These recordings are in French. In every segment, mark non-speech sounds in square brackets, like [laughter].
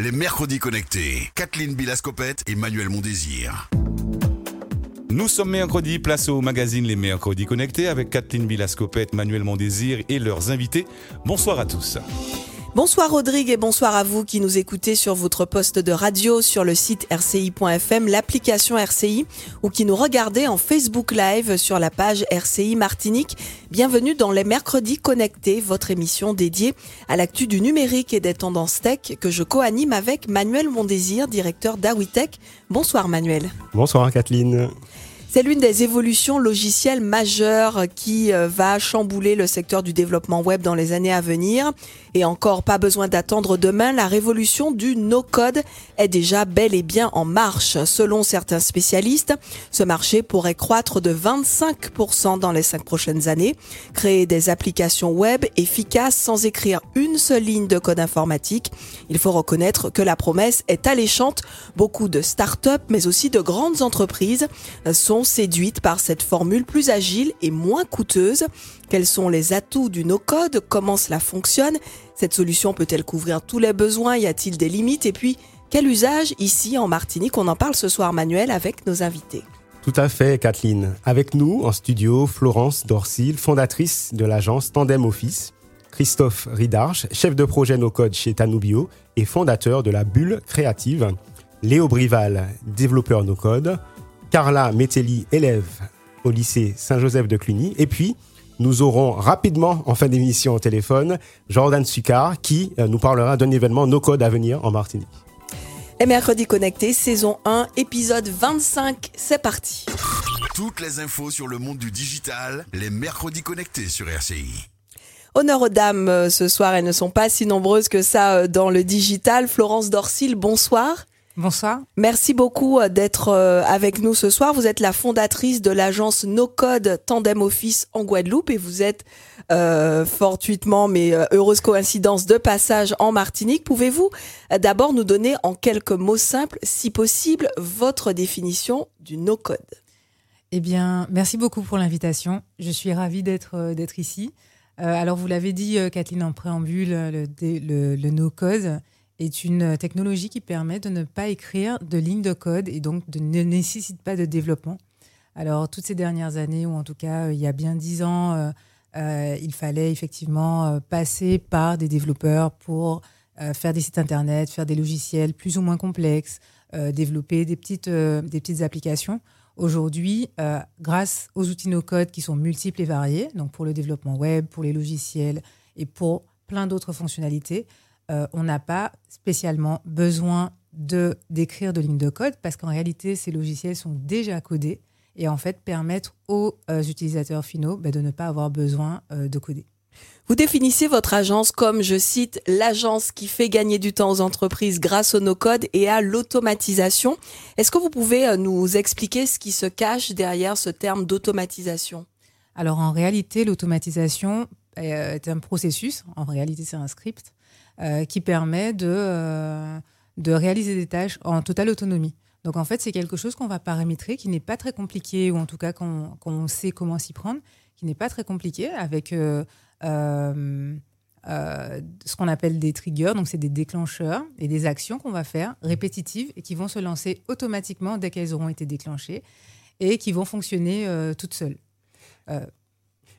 les mercredis connectés. Kathleen Bilascopette et Manuel Mondésir. Nous sommes mercredi, place au magazine Les Mercredis Connectés avec Kathleen Bilascopette, Manuel Mondésir et leurs invités. Bonsoir à tous. Bonsoir Rodrigue et bonsoir à vous qui nous écoutez sur votre poste de radio, sur le site rci.fm, l'application RCI ou qui nous regardez en Facebook Live sur la page RCI Martinique. Bienvenue dans les Mercredis Connectés, votre émission dédiée à l'actu du numérique et des tendances tech que je co-anime avec Manuel Mondésir, directeur d'Awitech. Bonsoir Manuel. Bonsoir Kathleen. C'est l'une des évolutions logicielles majeures qui euh, va chambouler le secteur du développement web dans les années à venir. Et encore pas besoin d'attendre demain, la révolution du no-code est déjà bel et bien en marche. Selon certains spécialistes, ce marché pourrait croître de 25% dans les cinq prochaines années. Créer des applications web efficaces sans écrire une seule ligne de code informatique. Il faut reconnaître que la promesse est alléchante. Beaucoup de start-up, mais aussi de grandes entreprises sont séduites par cette formule plus agile et moins coûteuse. Quels sont les atouts du no-code? Comment cela fonctionne? Cette solution peut-elle couvrir tous les besoins? Y a-t-il des limites? Et puis, quel usage ici en Martinique? On en parle ce soir, Manuel, avec nos invités. Tout à fait, Kathleen. Avec nous en studio, Florence Dorsil, fondatrice de l'agence Tandem Office, Christophe Ridarche, chef de projet no-code chez Tanubio et fondateur de la bulle créative, Léo Brival, développeur no-code, Carla Metelli, élève au lycée Saint-Joseph de Cluny. Et puis, nous aurons rapidement, en fin d'émission au téléphone, Jordan Succar qui euh, nous parlera d'un événement No Code à venir en Martinique. Et mercredi connecté, saison 1, épisode 25, c'est parti. Toutes les infos sur le monde du digital, les mercredis connectés sur RCI. Honneur aux dames euh, ce soir, elles ne sont pas si nombreuses que ça euh, dans le digital. Florence Dorsil, bonsoir. Bonsoir. Merci beaucoup euh, d'être euh, avec nous ce soir. Vous êtes la fondatrice de l'agence No Code Tandem Office en Guadeloupe et vous êtes euh, fortuitement, mais heureuse coïncidence, de passage en Martinique. Pouvez-vous d'abord nous donner en quelques mots simples, si possible, votre définition du No Code? Eh bien, merci beaucoup pour l'invitation. Je suis ravie d'être d'être ici. alors, vous l'avez dit, Kathleen, en préambule, le, le, le No Code est une technologie qui permet de ne pas écrire de lignes de code et donc ne nécessite pas de développement. Alors, toutes ces dernières années, ou en tout cas, euh, il y a bien dix ans, euh, euh, il fallait effectivement passer par des développeurs pour faire des sites internet, faire des logiciels plus ou moins complexes, développer des petites, des petites applications. Aujourd'hui, grâce aux outils no-code qui sont multiples et variés, donc pour le développement web, pour les logiciels et pour plein d'autres fonctionnalités, euh, on n'a pas spécialement besoin de d'écrire de lignes de code parce qu'en réalité, ces logiciels sont déjà codés et en fait permettent aux euh, utilisateurs finaux bah, de ne pas avoir besoin euh, de coder. Vous définissez votre agence comme, je cite, l'agence qui fait gagner du temps aux entreprises grâce au no-code et à l'automatisation. Est-ce que vous pouvez nous expliquer ce qui se cache derrière ce terme d'automatisation? Alors en réalité, l'automatisation est un processus, en réalité c'est un script, euh, qui permet de, euh, de réaliser des tâches en totale autonomie. Donc en fait, c'est quelque chose qu'on va paramétrer, qui n'est pas très compliqué, ou en tout cas qu'on sait comment s'y prendre, qui n'est pas très compliqué, avec euh, ce qu'on appelle des triggers, donc c'est des déclencheurs et des actions qu'on va faire répétitives et qui vont se lancer automatiquement dès qu'elles auront été déclenchées et qui vont fonctionner toutes seules.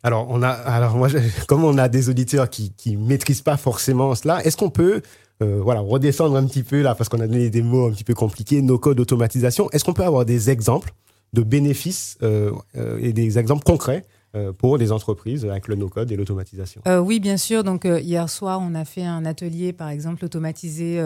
Alors, on a, alors moi, [laughs] comme on a des auditeurs qui ne maîtrisent pas forcément cela, est-ce qu'on peut euh, voilà, redescendre un petit peu là, parce qu'on a donné des mots un petit peu compliqués, nos codes d'automatisation. Est-ce qu'on peut avoir des exemples de bénéfices euh, euh, et des exemples concrets pour des entreprises avec le no-code et l'automatisation? Oui, bien sûr. Donc, hier soir, on a fait un atelier, par exemple, automatiser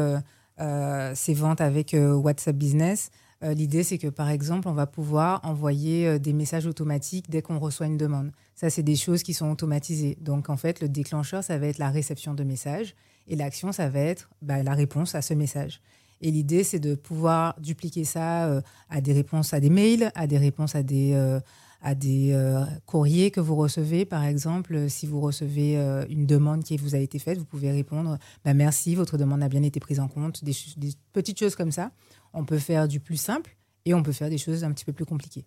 ses ventes avec WhatsApp Business. L'idée, c'est que, par exemple, on va pouvoir envoyer des messages automatiques dès qu'on reçoit une demande. Ça, c'est des choses qui sont automatisées. Donc, en fait, le déclencheur, ça va être la réception de messages et l'action, ça va être bah, la réponse à ce message. Et l'idée, c'est de pouvoir dupliquer ça euh, à des réponses à des mails, à des réponses à des, euh, à des euh, courriers que vous recevez. Par exemple, si vous recevez une demande qui vous a été faite, vous pouvez répondre bah, Merci, votre demande a bien été prise en compte. Des, des petites choses comme ça. On peut faire du plus simple et on peut faire des choses un petit peu plus compliquées.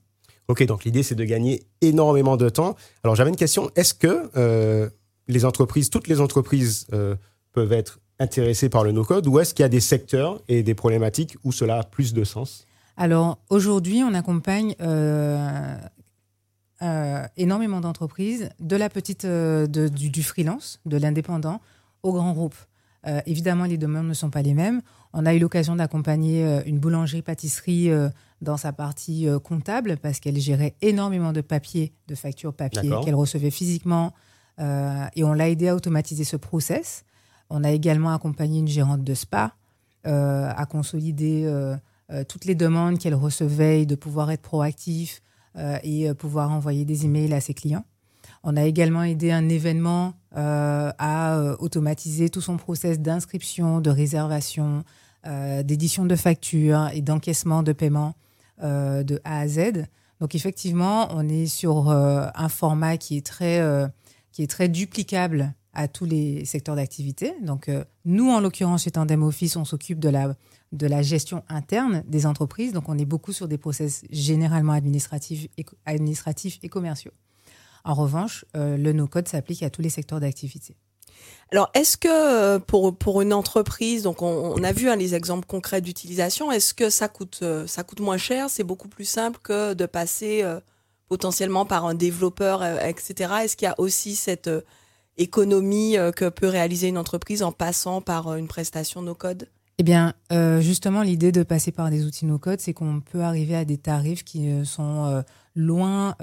Ok, donc l'idée, c'est de gagner énormément de temps. Alors, j'avais une question. Est-ce que euh, les entreprises, toutes les entreprises euh, peuvent être intéressés par le no-code ou est-ce qu'il y a des secteurs et des problématiques où cela a plus de sens? Alors aujourd'hui, on accompagne euh, euh, énormément d'entreprises, de la petite, euh, de, du, du, freelance, de l'indépendant, au grand groupe. Euh, évidemment, les demandes ne sont pas les mêmes. On a eu l'occasion d'accompagner une boulangerie-pâtisserie dans sa partie comptable parce qu'elle gérait énormément de papier, de factures papier qu'elle recevait physiquement. et on l'a aidé à automatiser ce process. On a également accompagné une gérante de spa à consolider toutes les demandes qu'elle recevait et de pouvoir être proactif, et euh, pouvoir envoyer des emails à ses clients. On a également aidé un événement euh, à automatiser tout son process d'inscription, de réservation, d'édition de factures et d'encaissement de paiement de A à Z. Donc effectivement, on est sur un format qui est très, qui est très duplicable à tous les secteurs d'activité. Donc nous, en l'occurrence, chez Tandem Office, on s'occupe de la de la gestion interne des entreprises. Donc, on est beaucoup sur des process généralement administratifs et, commerciaux. En revanche, euh, le no-code s'applique à tous les secteurs d'activité. Alors, est-ce que euh, pour, pour une entreprise, donc on, a vu hein, les exemples concrets d'utilisation, est-ce que ça coûte, euh, ça coûte moins cher C'est beaucoup plus simple que de passer potentiellement par un développeur, etc. Est-ce qu'il y a aussi cette économie que peut réaliser une entreprise en passant par une prestation no-code? Eh bien, euh, justement, l'idée de passer par des outils no-code, c'est qu'on peut arriver à des tarifs qui euh, sont euh, loin,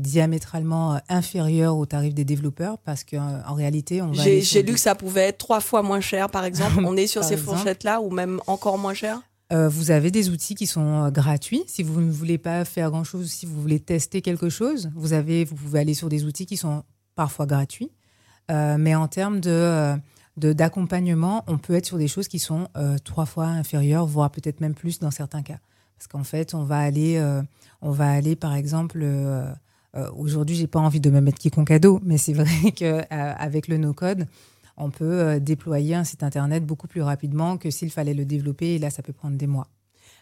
diamétralement inférieurs aux tarifs des développeurs, parce qu'en réalité, on va. J'ai lu que ça pouvait être trois fois moins cher, par exemple. [laughs] on est sur ces fourchettes-là, ou même encore moins cher? Vous avez des outils qui sont gratuits. Si vous ne voulez pas faire grand-chose, si vous voulez tester quelque chose, vous, avez, vous pouvez aller sur des outils qui sont parfois gratuits. mais en termes de d'accompagnement, on peut être sur des choses qui sont euh, trois fois inférieures, voire peut-être même plus dans certains cas. Parce qu'en fait, on va aller, euh, on va aller par exemple, euh, aujourd'hui, j'ai pas envie de me mettre quiconque à dos, mais c'est vrai [laughs] qu'avec le no-code, on peut déployer un site internet beaucoup plus rapidement que s'il fallait le développer, et là, ça peut prendre des mois.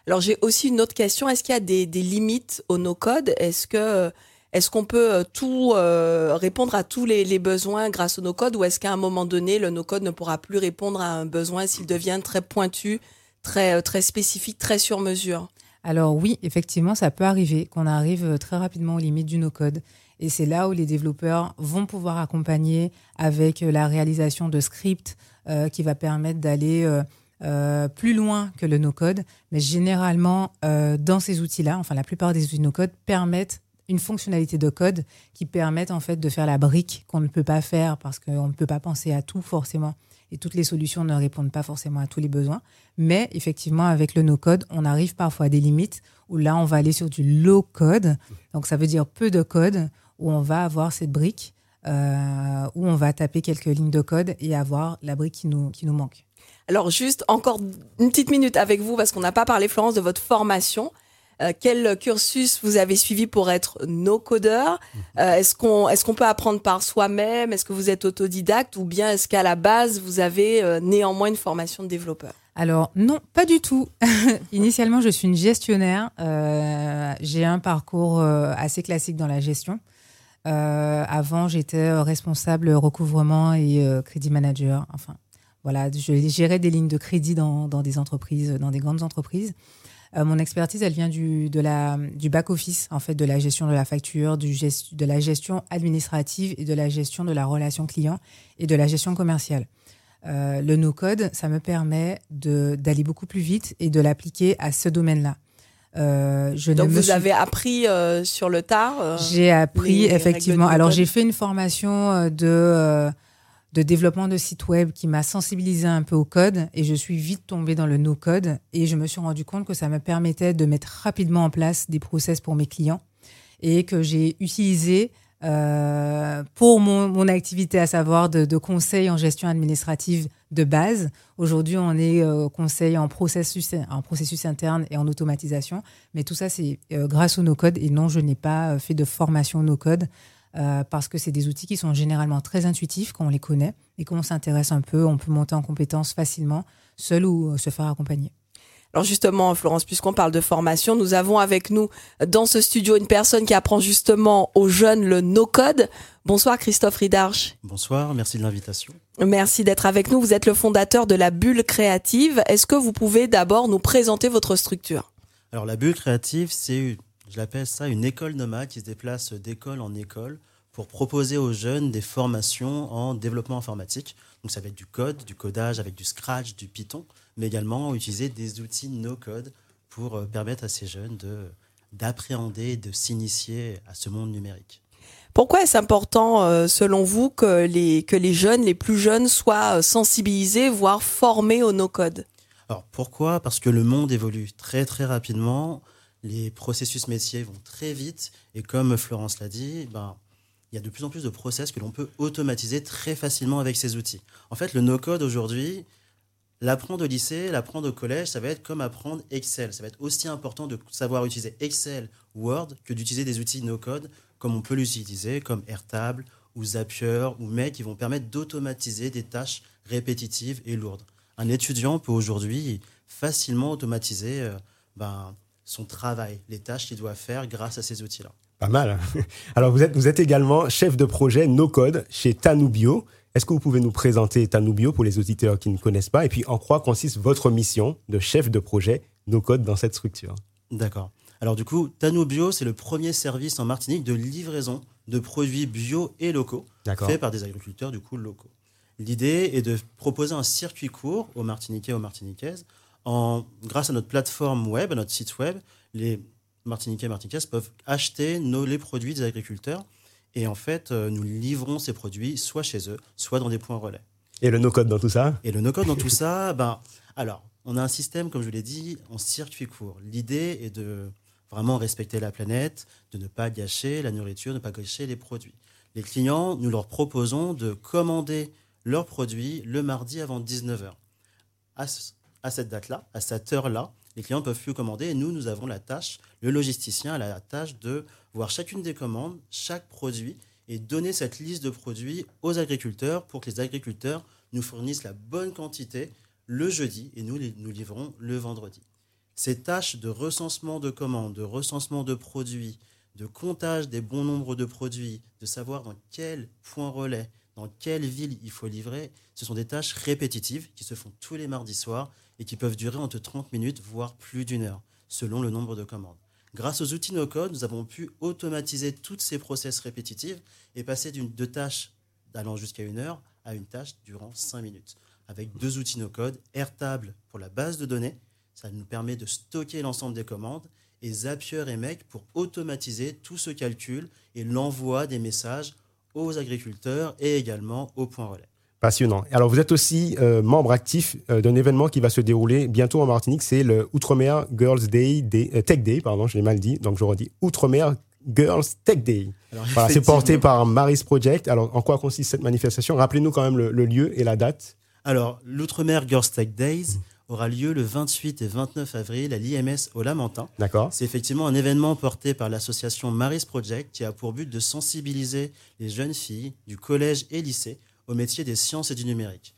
Alors j'ai aussi une autre question. Est-ce qu'il y a des, des limites au no-code? Est-ce que est-ce qu'on peut euh, tout euh, répondre à tous les, besoins grâce au no-code ou est-ce qu'à un moment donné, le no-code ne pourra plus répondre à un besoin s'il devient très pointu, très, euh, très spécifique, très sur mesure? Alors oui, effectivement, ça peut arriver qu'on arrive très rapidement aux limites du no-code. Et c'est là où les développeurs vont pouvoir accompagner avec la réalisation de scripts qui va permettre d'aller plus loin que le no-code. Mais généralement, dans ces outils-là, enfin la plupart des outils no-code permettent une fonctionnalité de code qui permette en fait de faire la brique qu'on ne peut pas faire parce qu'on ne peut pas penser à tout forcément et toutes les solutions ne répondent pas forcément à tous les besoins. Mais effectivement, avec le no-code, on arrive parfois à des limites où là, on va aller sur du low-code. Donc, ça veut dire peu de code où on va avoir cette brique euh, où on va taper quelques lignes de code et avoir la brique qui nous, qui nous manque. Alors, juste encore une petite minute avec vous parce qu'on n'a pas parlé, Florence, de votre formation. Euh, quel cursus vous avez suivi pour être no-codeur euh, Est-ce qu'on peut apprendre par soi-même? Est-ce que vous êtes autodidacte? Ou bien est-ce qu'à la base vous avez euh, néanmoins une formation de développeur? Alors non, pas du tout. [laughs] Initialement, je suis une gestionnaire. j'ai un parcours assez classique dans la gestion. avant, j'étais responsable recouvrement et crédit manager. Enfin, voilà, je gérais des lignes de crédit dans des entreprises, dans des grandes entreprises. Euh, mon expertise, elle vient du, de la, du back-office, en fait, de la gestion de la facture, du de la gestion administrative et de la gestion de la relation client et de la gestion commerciale. Euh, le no-code, ça me permet d'aller beaucoup plus vite et de l'appliquer à ce domaine-là. Euh, je Donc vous avez appris euh, sur le tard J'ai appris effectivement. Alors j'ai fait une formation de de développement de site web qui m'a sensibilisé un peu au code et je suis vite tombée dans le no-code et je me suis rendu compte que ça me permettait de mettre rapidement en place des process pour mes clients et que j'ai utilisé euh, pour mon, activité, à savoir de, conseil en gestion administrative de base. Aujourd'hui, on est euh, conseil en processus, en processus interne et en automatisation. Mais tout ça, c'est euh, grâce au no-code. Et non, je n'ai pas fait de formation no-code. Euh, parce que c'est des outils qui sont généralement très intuitifs quand on les connaît et qu'on s'intéresse un peu, on peut monter en compétences facilement, seul ou se faire accompagner. Alors justement, Florence, puisqu'on parle de formation, nous avons avec nous dans ce studio une personne qui apprend justement aux jeunes le no-code. Bonsoir Christophe Ridarch. Bonsoir, merci de l'invitation. Merci d'être avec nous. Vous êtes le fondateur de la Bulle Créative. Est-ce que vous pouvez d'abord nous présenter votre structure? Alors la Bulle Créative, c'est, je l'appelle ça, une école nomade qui se déplace d'école en école pour proposer aux jeunes des formations en développement informatique. Donc ça va être du code, du codage avec du Scratch, du Python, mais également utiliser des outils no-code pour euh, permettre à ces jeunes de, d'appréhender, de s'initier à ce monde numérique. Pourquoi est-ce important, euh, selon vous, que les, que les jeunes, les plus jeunes, soient euh, sensibilisés, voire formés au no-code? Alors pourquoi? Parce que le monde évolue très très rapidement, les processus métiers vont très vite, et comme Florence l'a dit, ben, il y a de plus en plus de process que l'on peut automatiser très facilement avec ces outils. En fait, le no-code aujourd'hui, l'apprendre au lycée, l'apprendre au collège, ça va être comme apprendre Excel. Ça va être aussi important de savoir utiliser Excel, Word, que d'utiliser des outils no-code comme on peut l'utiliser, comme Airtable ou Zapier ou Make, qui vont permettre d'automatiser des tâches répétitives et lourdes. Un étudiant peut aujourd'hui facilement automatiser euh, ben, son travail, les tâches qu'il doit faire grâce à ces outils-là. Pas mal. [laughs] Alors, vous êtes, vous êtes également chef de projet No Code chez Tanubio. Est-ce que vous pouvez nous présenter Tanubio pour les auditeurs qui ne connaissent pas Et puis, en quoi consiste votre mission de chef de projet No Code dans cette structure? D'accord. Alors, du coup, Tanubio, c'est le premier service en Martinique de livraison de produits bio et locaux, fait par des agriculteurs, du coup, locaux. L'idée est de proposer un circuit court aux Martiniquais et aux Martiniquaises. En, grâce à notre plateforme web, à notre site web, les Martiniquais et Martiniquaises peuvent acheter nos, les produits des agriculteurs. Et en fait, euh, nous livrons ces produits soit chez eux, soit dans des points relais. Et le no-code dans tout ça? Et le no-code dans tout ça, [laughs] ben, alors, on a un système, comme je l'ai dit, en circuit court. L'idée est de vraiment respecter la planète, de ne pas gâcher la nourriture, de ne pas gâcher les produits. Les clients, nous leur proposons de commander leurs produits le mardi avant 19h. À, à cette date-là, à cette heure-là, les clients ne peuvent plus commander et nous, nous avons la tâche, le logisticien a la tâche de voir chacune des commandes, chaque produit et donner cette liste de produits aux agriculteurs pour que les agriculteurs nous fournissent la bonne quantité le jeudi et nous nous livrons le vendredi. Ces tâches de recensement de commandes, de recensement de produits, de comptage des bons nombres de produits, de savoir dans quel point relais, dans quelle ville il faut livrer, ce sont des tâches répétitives qui se font tous les mardis soirs et qui peuvent durer entre 30 minutes, voire plus d'une heure, selon le nombre de commandes. Grâce aux outils no-code, nous avons pu automatiser toutes ces process répétitives et passer d'une de tâches allant jusqu'à une heure à une tâche durant 5 minutes. Avec deux outils no-code, Airtable pour la base de données, ça nous permet de stocker l'ensemble des commandes, et Zapier et Make pour automatiser tout ce calcul et l'envoi des messages aux agriculteurs et également aux points relais. Passionnant. Alors, vous êtes aussi euh, membre actif euh, d'un événement qui va se dérouler bientôt en Martinique. C'est le Outre-mer Girls Day, euh, Tech Day, pardon, je l'ai mal dit, donc je redis Outre-mer Girls Tech Day. Voilà, c'est porté par Maris Project. Alors, en quoi consiste cette manifestation? Rappelez-nous quand même le, lieu et la date. Alors, l'Outre-mer Girls Tech Days aura lieu le 28 et 29 avril à l'IMS au Lamentin. D'accord. C'est effectivement un événement porté par l'association Maris Project qui a pour but de sensibiliser les jeunes filles du collège et lycée au métier des sciences et du numérique.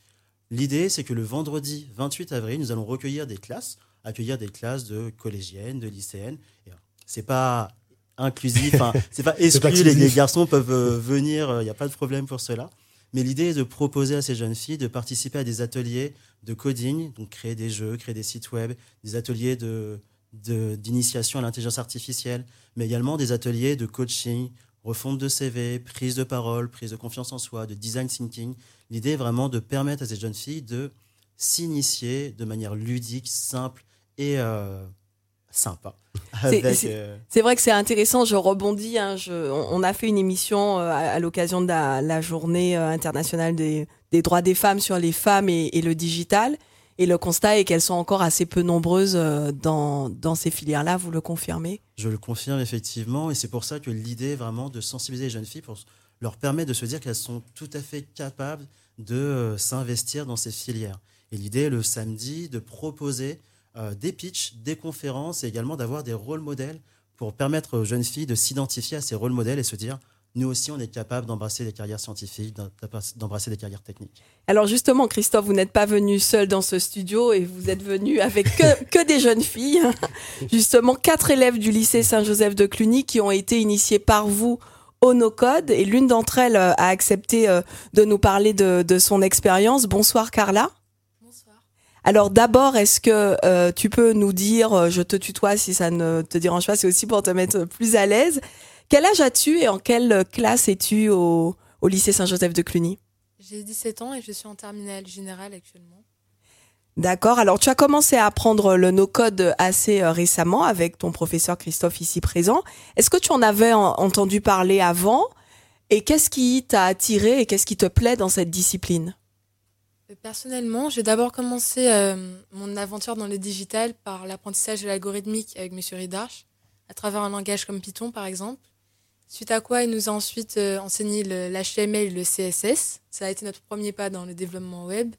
L'idée, c'est que le vendredi 28 avril, nous allons recueillir des classes, accueillir des classes de collégiennes, de lycéennes. C'est pas inclusif, [laughs] c'est pas exclu, les, garçons peuvent euh, venir, il euh, n'y a pas de problème pour cela. Mais l'idée est de proposer à ces jeunes filles de participer à des ateliers de coding, donc créer des jeux, créer des sites web, des ateliers de, d'initiation à l'intelligence artificielle, mais également des ateliers de coaching, refonte de CV, prise de parole, prise de confiance en soi, de design thinking. L'idée est vraiment de permettre à ces jeunes filles de s'initier de manière ludique, simple et euh, sympa. [laughs] Euh, c'est vrai que c'est intéressant, je rebondis. Hein, on, a fait une émission euh, à, l'occasion de la, journée internationale des, droits des femmes sur les femmes et le digital. Et le constat est qu'elles sont encore assez peu nombreuses euh, dans, ces filières-là, vous le confirmez? Je le confirme effectivement, et c'est pour ça que l'idée vraiment de sensibiliser les jeunes filles pour leur permettre de se dire qu'elles sont tout à fait capables de euh, s'investir dans ces filières. Et l'idée le samedi de proposer euh, des pitchs, des conférences et également d'avoir des rôles modèles pour permettre aux jeunes filles de s'identifier à ces rôles modèles et se dire nous aussi, on est capable d'embrasser des carrières scientifiques, d'embrasser des carrières techniques. Alors justement, Christophe, vous n'êtes pas venu seul dans ce studio et vous êtes venu avec que, [laughs] que des jeunes filles. [laughs] Justement, quatre élèves du lycée Saint-Joseph de Cluny qui ont été initiés par vous au no-code et l'une d'entre elles euh, a accepté euh, de nous parler de, de son expérience. Bonsoir Carla. Bonsoir. Alors d'abord, est-ce que euh, tu peux nous dire, je te tutoie si ça ne te dérange pas, c'est aussi pour te mettre plus à l'aise. Quel âge as-tu et en quelle classe es-tu au, au lycée Saint-Joseph de Cluny J'ai 17 ans et je suis en terminale générale actuellement. D'accord. Alors, tu as commencé à apprendre le no-code assez euh, récemment avec ton professeur Christophe ici présent. Est-ce que tu en avais entendu parler avant? Et qu'est-ce qui t'a attiré et qu'est-ce qui te plaît dans cette discipline? Euh, Personnellement, j'ai d'abord commencé euh, mon aventure dans le digital par l'apprentissage de l'algorithmique avec M. Ridarch, à travers un langage comme Python par exemple. Suite à quoi, il nous a ensuite enseigné l'HTML et le CSS. Ça a été notre premier pas dans le développement web.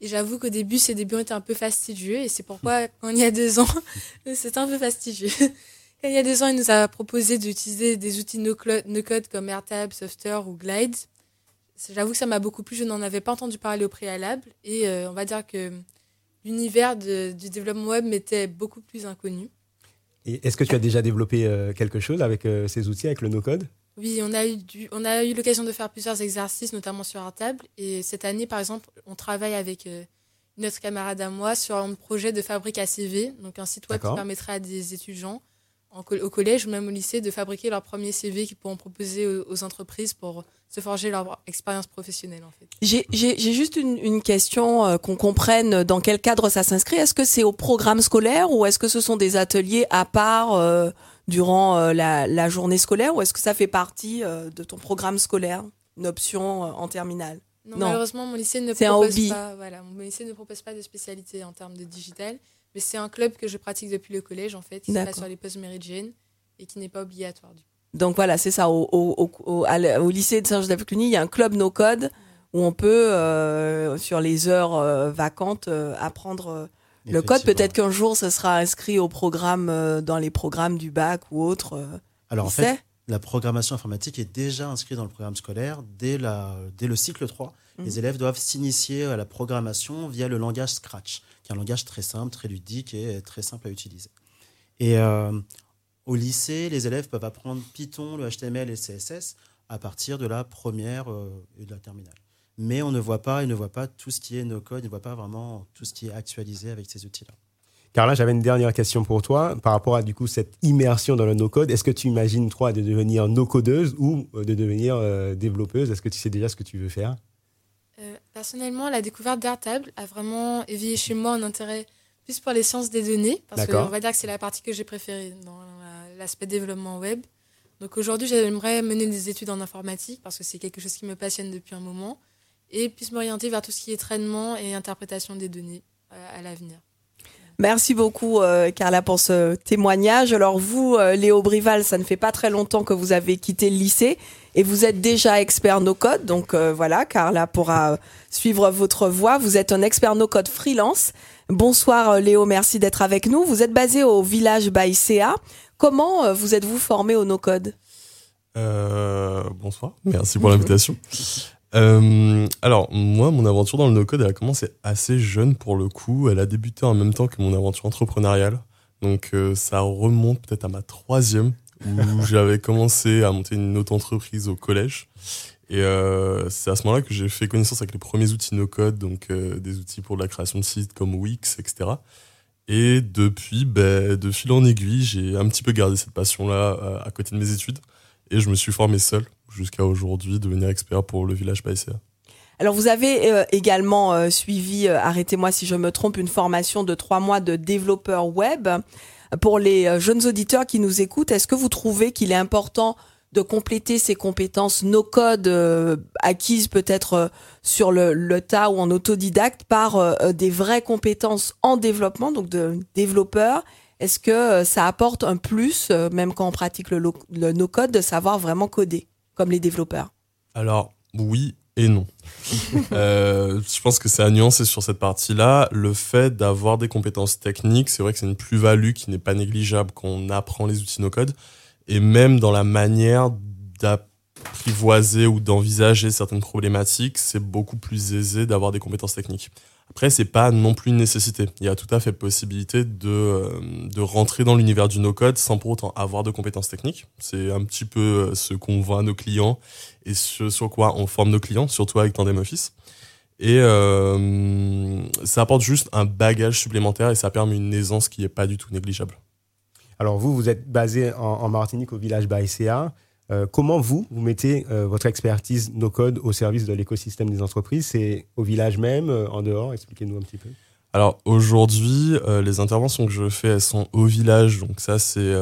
Et j'avoue qu'au début, ces débuts étaient un peu fastidieux. Et c'est pourquoi, quand il y a deux ans, [laughs] c'était un peu fastidieux. [laughs] Quand il y a deux ans, il nous a proposé d'utiliser des outils no-code comme AirTab, Software ou Glide. J'avoue que ça m'a beaucoup plu. Je n'en avais pas entendu parler au préalable. Et euh, on va dire que l'univers du développement web m'était beaucoup plus inconnu. Et est-ce que tu as déjà développé euh, quelque chose avec euh, ces outils, avec le no-code? Oui, on a eu, on a eu l'occasion de faire plusieurs exercices, notamment sur un table. Et cette année, par exemple, on travaille avec euh, notre camarade à moi sur un projet de fabrique à CV, donc un site web qui permettrait à des étudiants au collège ou même au lycée de fabriquer leur premier CV qu'ils pourront proposer aux, entreprises pour se forger leur expérience professionnelle. En fait. J'ai juste une, question euh, qu'on comprenne dans quel cadre ça s'inscrit. Est-ce que c'est au programme scolaire ou est-ce que ce sont des ateliers à part euh, durant euh, la, journée scolaire ou est-ce que ça fait partie euh, de ton programme scolaire, une option euh, en terminale? Non, malheureusement, mon lycée ne propose pas. Voilà, mon lycée ne propose pas de spécialité en termes de digital, mais c'est un club que je pratique depuis le collège en fait, qui se sur les postes méridiennes et qui n'est pas obligatoire. Du Donc voilà, c'est ça. Au, au, au, lycée de Saint-Joseph-Cluny, il y a un club no code où on peut, sur les heures vacantes, apprendre le code, peut-être qu'un jour, ça sera inscrit au programme, euh, dans les programmes du bac ou autre. Euh, Alors en fait, la programmation informatique est déjà inscrite dans le programme scolaire dès, la, dès le cycle 3. Mhm. Les élèves doivent s'initier à la programmation via le langage Scratch, qui un langage très simple, très ludique et très simple à utiliser. Et euh, au lycée, les élèves peuvent apprendre Python, le HTML et le CSS à partir de la première et de la terminale mais on ne voit pas, il ne voit pas tout ce qui est no-code, il ne voit pas vraiment tout ce qui est actualisé avec ces outils-là. Carla, j'avais une dernière question pour toi par rapport à du coup cette immersion dans le no-code. Est-ce que tu imagines toi de devenir no-codeuse ou euh, de devenir euh, développeuse? Est-ce que tu sais déjà ce que tu veux faire? Euh, Personnellement, la découverte d'Airtable a vraiment éveillé chez moi un intérêt plus pour les sciences des données, parce qu'on va dire que c'est la partie que j'ai préférée dans l'aspect développement web. Donc aujourd'hui, j'aimerais mener des études en informatique parce que c'est quelque chose qui me passionne depuis un moment et puisse m'orienter vers tout ce qui est traitement et interprétation des données euh, à l'avenir. Merci beaucoup euh, Carla pour ce témoignage. Alors vous, euh, Léo Brival, ça ne fait pas très longtemps que vous avez quitté le lycée et vous êtes déjà expert no-code. Donc voilà, Carla pourra suivre votre voie. Vous êtes un expert no-code freelance. Bonsoir Léo, merci d'être avec nous. Vous êtes basé au village Baïséa. Comment vous êtes-vous formé au no-code Bonsoir, merci pour l'invitation. [laughs] Euh, alors, moi, mon aventure dans le no-code, elle a commencé assez jeune pour le coup. Elle a débuté en même temps que mon aventure entrepreneuriale. Donc, euh, ça remonte peut-être à ma troisième, où j'avais commencé à monter une auto-entreprise au collège. Et euh, c'est à ce moment-là que j'ai fait connaissance avec les premiers outils no-code, donc des outils pour la création de sites comme Wix, etc. Et depuis, ben, de fil en aiguille, j'ai un petit peu gardé cette passion-là à côté de mes études. Et je me suis formé seul jusqu'à aujourd'hui, devenir expert pour le village Païséa. Alors vous avez euh, également euh, suivi, euh, arrêtez-moi si je me trompe, une formation de trois mois de développeur web. Pour les jeunes auditeurs qui nous écoutent, est-ce que vous trouvez qu'il est important de compléter ces compétences no-code acquises peut-être sur le, le, tas ou en autodidacte par des vraies compétences en développement, donc de développeurs? Est-ce que ça apporte un plus, même quand on pratique le, le no-code, de savoir vraiment coder comme les développeurs? Alors, oui et non. Euh, je pense que c'est à nuancer sur cette partie-là. Le fait d'avoir des compétences techniques, c'est vrai que c'est une plus-value qui n'est pas négligeable quand on apprend les outils no-code. Et même dans la manière d'apprivoiser ou d'envisager certaines problématiques, c'est beaucoup plus aisé d'avoir des compétences techniques. Après, c'est pas non plus une nécessité. Il y a tout à fait possibilité de, euh, de rentrer dans l'univers du no-code sans pour autant avoir de compétences techniques. C'est un petit peu euh, ce qu'on voit à nos clients et ce sur quoi on forme nos clients, surtout avec Tandem Office. Et euh, ça apporte juste un bagage supplémentaire et ça permet une aisance qui est pas du tout négligeable. Alors vous, vous êtes basé en, Martinique au village Baïséa. Euh, comment vous, vous mettez euh, votre expertise no-code au service de l'écosystème des entreprises? C'est au village même, euh, en dehors? Expliquez-nous un petit peu. Alors aujourd'hui, les interventions que je fais, elles sont au village. Donc ça, c'est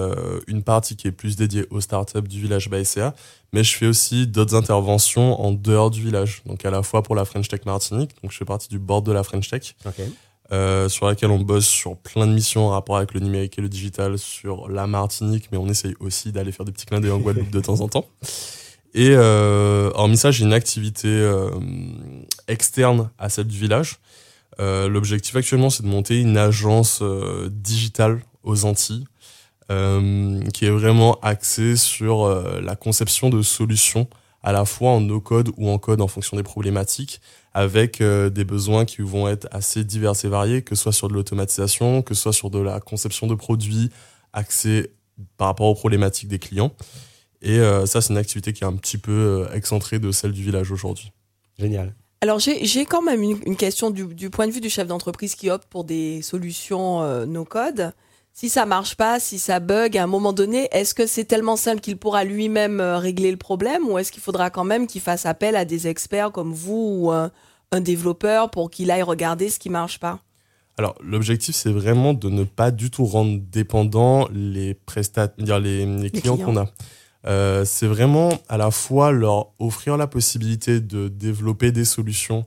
une partie qui est plus dédiée aux startups du village BASCA. Mais je fais aussi d'autres interventions en dehors du village. Donc à la fois pour la French Tech Martinique. Donc je fais partie du board de la French Tech. Okay. Euh, sur laquelle on bosse sur plein de missions en rapport avec le numérique et le digital sur la Martinique, mais on essaye aussi d'aller faire des petits clins d'œil en Guadeloupe de temps en temps. Et euh, hormis ça, j'ai une activité euh, externe à celle du village. Euh, L'objectif actuellement, c'est de monter une agence digitale aux Antilles, qui est vraiment axée sur la conception de solutions à la fois en no-code ou en code en fonction des problématiques, avec euh, des besoins qui vont être assez divers et variés, que ce soit sur de l'automatisation, que ce soit sur de la conception de produits axés par rapport aux problématiques des clients. Et euh, ça, c'est une activité qui est un petit peu euh, excentrée de celle du village aujourd'hui. Génial. Alors j'ai quand même une, question du, du, point de vue du chef d'entreprise qui opte pour des solutions no-code si ça marche pas, si ça bug à un moment donné, est-ce que c'est tellement simple qu'il pourra lui-même euh, régler le problème ou est-ce qu'il faudra quand même qu'il fasse appel à des experts comme vous ou un, développeur pour qu'il aille regarder ce qui marche pas? Alors, l'objectif, c'est vraiment de ne pas du tout rendre dépendants les les, les, clients, qu'on a. Euh, c'est vraiment à la fois leur offrir la possibilité de développer des solutions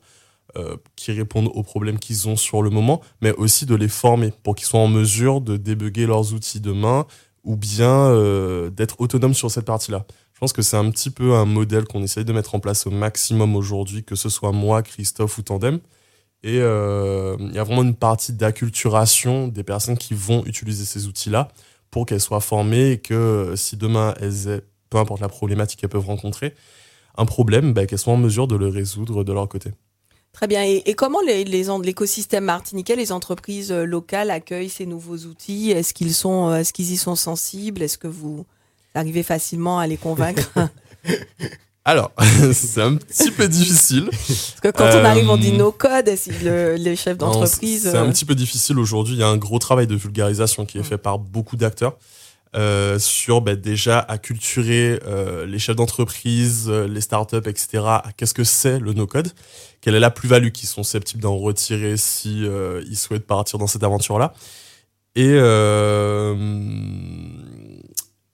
euh, qui répondent aux problèmes qu'ils ont sur le moment, mais aussi de les former pour qu'ils soient en mesure de débugger leurs outils demain ou bien euh, d'être autonomes sur cette partie-là. Je pense que c'est un petit peu un modèle qu'on essaye de mettre en place au maximum aujourd'hui, que ce soit moi, Christophe ou Tandem. Et euh, il y a vraiment une partie d'acculturation des personnes qui vont utiliser ces outils-là pour qu'elles soient formées et que si demain elles aient, peu importe la problématique qu'elles peuvent rencontrer, un problème, bah, qu'elles soient en mesure de le résoudre de leur côté. Très bien. Et, comment l'écosystème martiniquais, les entreprises euh, locales accueillent ces nouveaux outils? Est-ce qu'ils sont, euh, est-ce qu'ils y sont sensibles? Est-ce que vous arrivez facilement à les convaincre? [laughs] [laughs] Alors, [laughs] c'est un petit peu difficile. Parce que quand on arrive, on dit euh, no code, si les chefs d'entreprise. C'est un petit peu difficile aujourd'hui. Il y a un gros travail de vulgarisation qui est fait par beaucoup d'acteurs. Euh, sur bah, déjà acculturer euh, les chefs d'entreprise, euh, les startups, etc. à qu'est-ce que c'est le no-code, quelle est la plus-value qu'ils sont susceptibles d'en retirer si ils souhaitent partir dans cette aventure-là? Et, et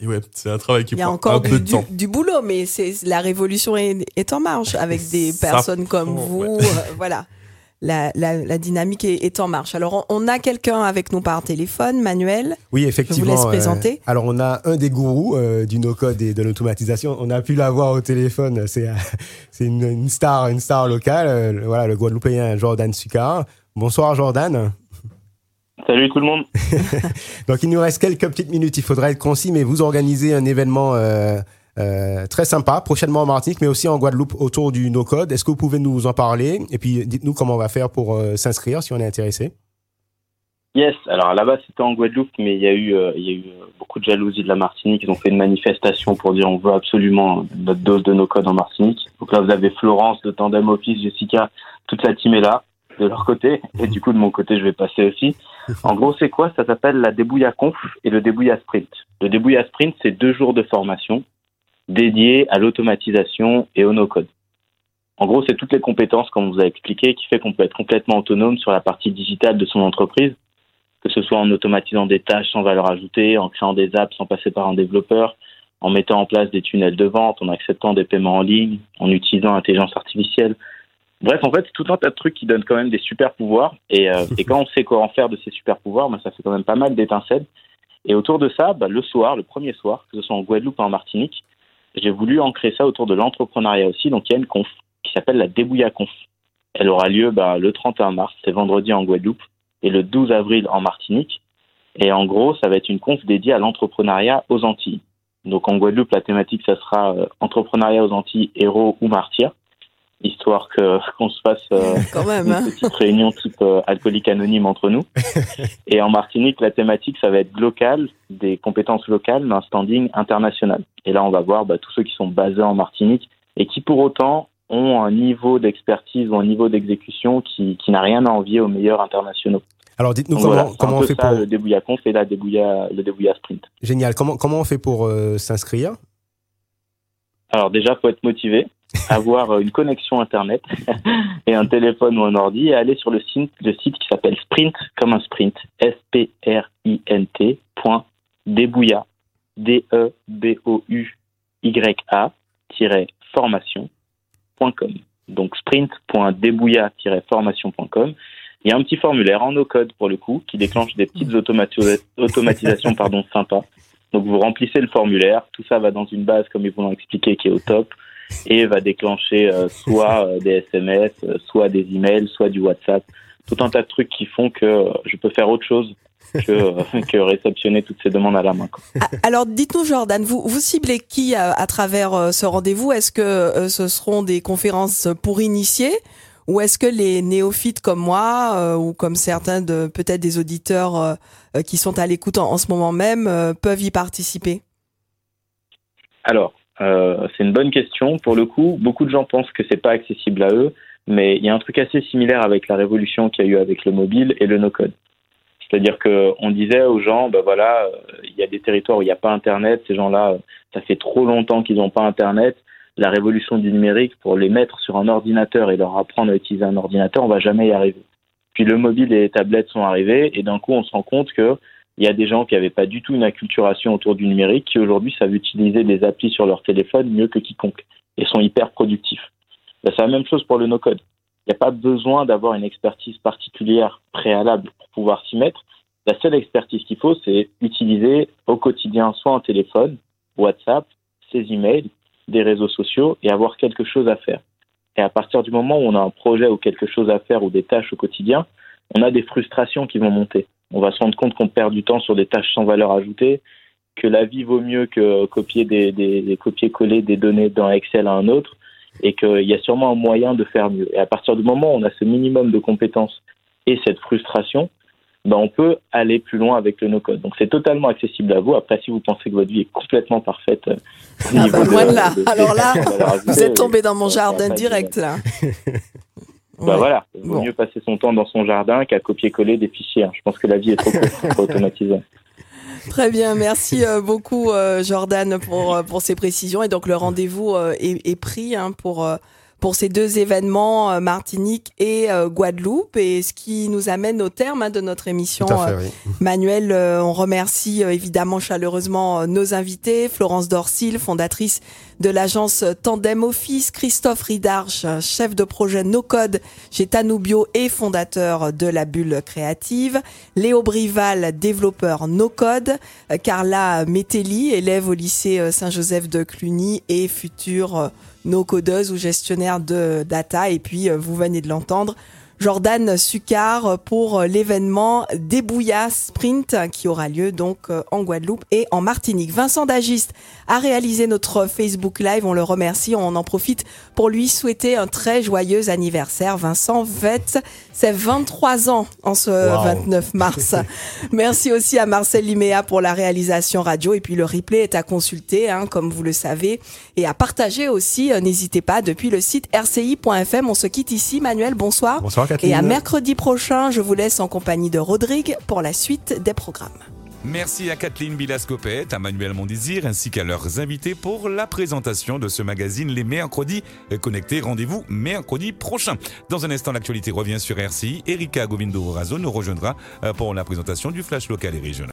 ouais, c'est un travail qui prend encore un peu de temps. Du, boulot, mais c'est la révolution est, est, en marche avec des personnes comme vous, voilà la, dynamique est, en marche. Alors, on, a quelqu'un avec nous par téléphone, Manuel. Oui, effectivement. Je vous laisse présenter. Euh, alors, on a un des gourous euh, du no-code et de l'automatisation. On a pu l'avoir au téléphone. C'est [laughs] une, star, une star locale. Euh, voilà, le Guadeloupéen Jordan Succar. Bonsoir, Jordan. Salut tout le monde. [laughs] Donc, il nous reste quelques petites minutes. Il faudra être concis, mais vous organisez un événement euh, très sympa, prochainement en Martinique, mais aussi en Guadeloupe autour du no-code. Est-ce que vous pouvez nous en parler? Et puis, dites-nous comment on va faire pour euh, s'inscrire si on est intéressé. Yes, alors là-bas c'était en Guadeloupe, mais il y a eu, euh, il y a eu beaucoup de jalousie de la Martinique. Ils ont fait une manifestation pour dire on veut absolument notre dose de no-code en Martinique. Donc là vous avez Florence, de Tandem Office, Jessica, toute la team est là de leur côté. Et du coup de mon côté je vais passer aussi. En gros c'est quoi? Ça s'appelle la débouilla conf et le débouilla sprint. Le débouilla sprint c'est deux jours de formation dédié à l'automatisation et au no-code. En gros, c'est toutes les compétences, comme vous avez expliqué, qui fait qu'on peut être complètement autonome sur la partie digitale de son entreprise, que ce soit en automatisant des tâches sans valeur ajoutée, en créant des apps sans passer par un développeur, en mettant en place des tunnels de vente, en acceptant des paiements en ligne, en utilisant l'intelligence artificielle. Bref, en fait, tout un tas de trucs qui donnent quand même des super pouvoirs. Et, euh, [laughs] et quand on sait quoi en faire de ces super pouvoirs, ben, ça fait quand même pas mal d'étincelles. Et autour de ça, ben, le soir, le premier soir, que ce soit en Guadeloupe ou en Martinique, j'ai voulu ancrer ça autour de l'entrepreneuriat aussi. Donc il y a une conf qui s'appelle la Débouilla Conf. Elle aura lieu bah, le 31 mars, c'est vendredi en Guadeloupe, et le 12 avril en Martinique. Et en gros, ça va être une conf dédiée à l'entrepreneuriat aux Antilles. Donc en Guadeloupe, la thématique, ça sera euh, entrepreneuriat aux Antilles, héros ou martyrs, histoire que [laughs] qu'on se fasse euh, [laughs] Quand même, une hein. petite réunion type euh, alcoolique anonyme entre nous. [laughs] Et en Martinique, la thématique, ça va être local, des compétences locales, mais un standing international. Et là, on va voir bah, tous ceux qui sont basés en Martinique et qui, pour autant, ont un niveau d'expertise ou un niveau d'exécution qui, qui n'a rien à envier aux meilleurs internationaux. Alors dites-nous comment, voilà, c'est comment on fait ça, pour... le débouilla conf et la débouilla, le débouilla sprint. Génial. Comment, comment on fait pour euh, s'inscrire? Alors déjà, faut être motivé, avoir euh, une connexion internet [laughs] et un téléphone ou un ordi et aller sur le site, le site qui s'appelle Sprint comme un sprint, S P R I N T point débouilla D E B O U Y A formation.com. Donc sprint.débouilla-formation.com. Il y a un petit formulaire en no-code pour le coup qui déclenche des petites [laughs] automati- automatisations pardon sympas. Donc vous remplissez le formulaire, tout ça va dans une base comme ils vous l'ont expliqué qui est au top et va déclencher euh, soit euh, des SMS, euh, soit des emails, soit du WhatsApp, tout un tas de trucs qui font que euh, je peux faire autre chose que, euh, que réceptionner toutes ces demandes à la main. quoi. Ah, Alors dites-nous Jordan, vous, vous ciblez qui à, à travers euh, ce rendez-vous? Est-ce que euh, ce seront des conférences pour initiés? Ou est-ce que les néophytes comme moi euh, ou comme certains de peut-être des auditeurs euh, qui sont à l'écoute en, en ce moment même euh, peuvent y participer? Alors, euh, c'est une bonne question. Pour le coup, beaucoup de gens pensent que c'est pas accessible à eux, mais il y a un truc assez similaire avec la révolution qu'il y a eu avec le mobile et le no-code. C'est-à-dire que on disait aux gens, ben voilà, euh, il y a des territoires où il n'y a pas Internet. Ces gens-là, euh, ça fait trop longtemps qu'ils n'ont pas Internet. La révolution du numérique, pour les mettre sur un ordinateur et leur apprendre à utiliser un ordinateur, on va jamais y arriver. Puis le mobile et les tablettes sont arrivés, et d'un coup, on se rend compte que il y a des gens qui n'avaient pas du tout une acculturation autour du numérique qui aujourd'hui savent utiliser des applis sur leur téléphone mieux que quiconque et sont hyper productifs. Ben, c'est la même chose pour le no-code. Il n'y a pas besoin d'avoir une expertise particulière préalable pour pouvoir s'y mettre. La seule expertise qu'il faut, c'est utiliser au quotidien soit un téléphone, WhatsApp, ses emails, des réseaux sociaux et avoir quelque chose à faire. Et à partir du moment où on a un projet ou quelque chose à faire ou des tâches au quotidien, on a des frustrations qui vont monter. On va se rendre compte qu'on perd du temps sur des tâches sans valeur ajoutée, que la vie vaut mieux que copier des, des, des copier-coller des données d'un Excel à un autre, et qu'il y a sûrement un moyen de faire mieux. Et à partir du moment où on a ce minimum de compétences et cette frustration, ben on peut aller plus loin avec le no-code. Donc c'est totalement accessible à vous. Après, si vous pensez que votre vie est complètement parfaite, euh, au Ah niveau bah, de- loin de là. de- Alors là, Vous êtes tombé dans mon jardin direct là. [laughs] Bah Ouais. voilà, il vaut Bon. mieux passer son temps dans son jardin qu'à copier-coller des fichiers. Je pense que la vie est trop courte pour [laughs] automatiser. Très bien, merci euh, beaucoup euh, Jordan pour, euh, pour ces précisions. Et donc le rendez-vous est, est pris hein, pour, pour ces deux événements, euh, Martinique et euh, Guadeloupe. Et ce qui nous amène au terme hein, de notre émission. Fait, euh, oui. [laughs] Manuel, on remercie évidemment chaleureusement nos invités, Florence Dorsil, fondatrice de l'agence Tandem Office, Christophe Ridarche, chef de projet No Code chez Tanubio et fondateur de la bulle créative, Léo Brival, développeur No Code, Carla Metelli, élève au lycée Saint-Joseph de Cluny et future euh, no-codeuse ou gestionnaire de data. Et puis, euh, vous venez de l'entendre, Jordan Succar pour euh, l'événement Débouilla Sprint qui aura lieu donc euh, en Guadeloupe et en Martinique. Vincent Dagiste a réalisé notre Facebook Live. On le remercie. On en profite pour lui souhaiter un très joyeux anniversaire. Vincent fête ses 23 ans en ce Wow. 29 mars. [laughs] Merci aussi à Marcel Liméa pour la réalisation radio. Et puis le replay est à consulter, hein, comme vous le savez, et à partager aussi. Euh, N'hésitez pas depuis le site rci.fm. On se quitte ici. Manuel, bonsoir. Bonsoir Et à mercredi prochain, je vous laisse en compagnie de Rodrigue pour la suite des programmes. Merci à Kathleen Bilascopette, à Manuel Mondésir ainsi qu'à leurs invités pour la présentation de ce magazine Les Mercredis Connectés. Rendez-vous mercredi prochain. Dans un instant, l'actualité revient sur RCI. Erika Govindo Razo nous rejoindra euh, pour la présentation du Flash local et régional.